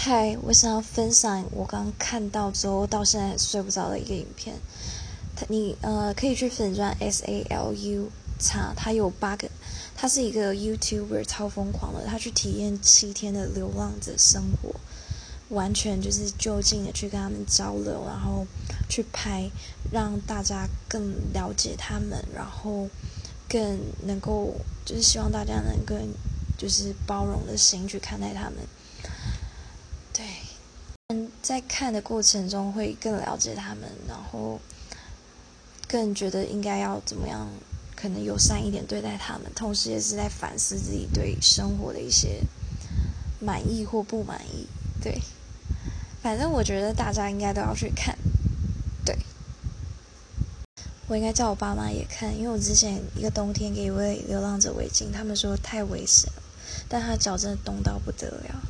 嗨，我想要分享我刚看到之后到现在睡不着的一个影片。他你呃可以去粉钻 S A L U 查，他有八个，他是一个 YouTuber 超疯狂的，他去体验七天的流浪者生活，完全就是就近的去跟他们交流，然后去拍，让大家更了解他们，然后更能够就是希望大家能更就是包容的心去看待他们。在看的过程中会更了解他们，然后更觉得应该要怎么样，可能友善一点对待他们，同时也是在反思自己对生活的一些满意或不满意。对，反正我觉得大家应该都要去看。对，我应该叫我爸妈也看，因为我之前一个冬天给一位流浪者围巾，他们说太危险了，但他脚真的冻到不得了。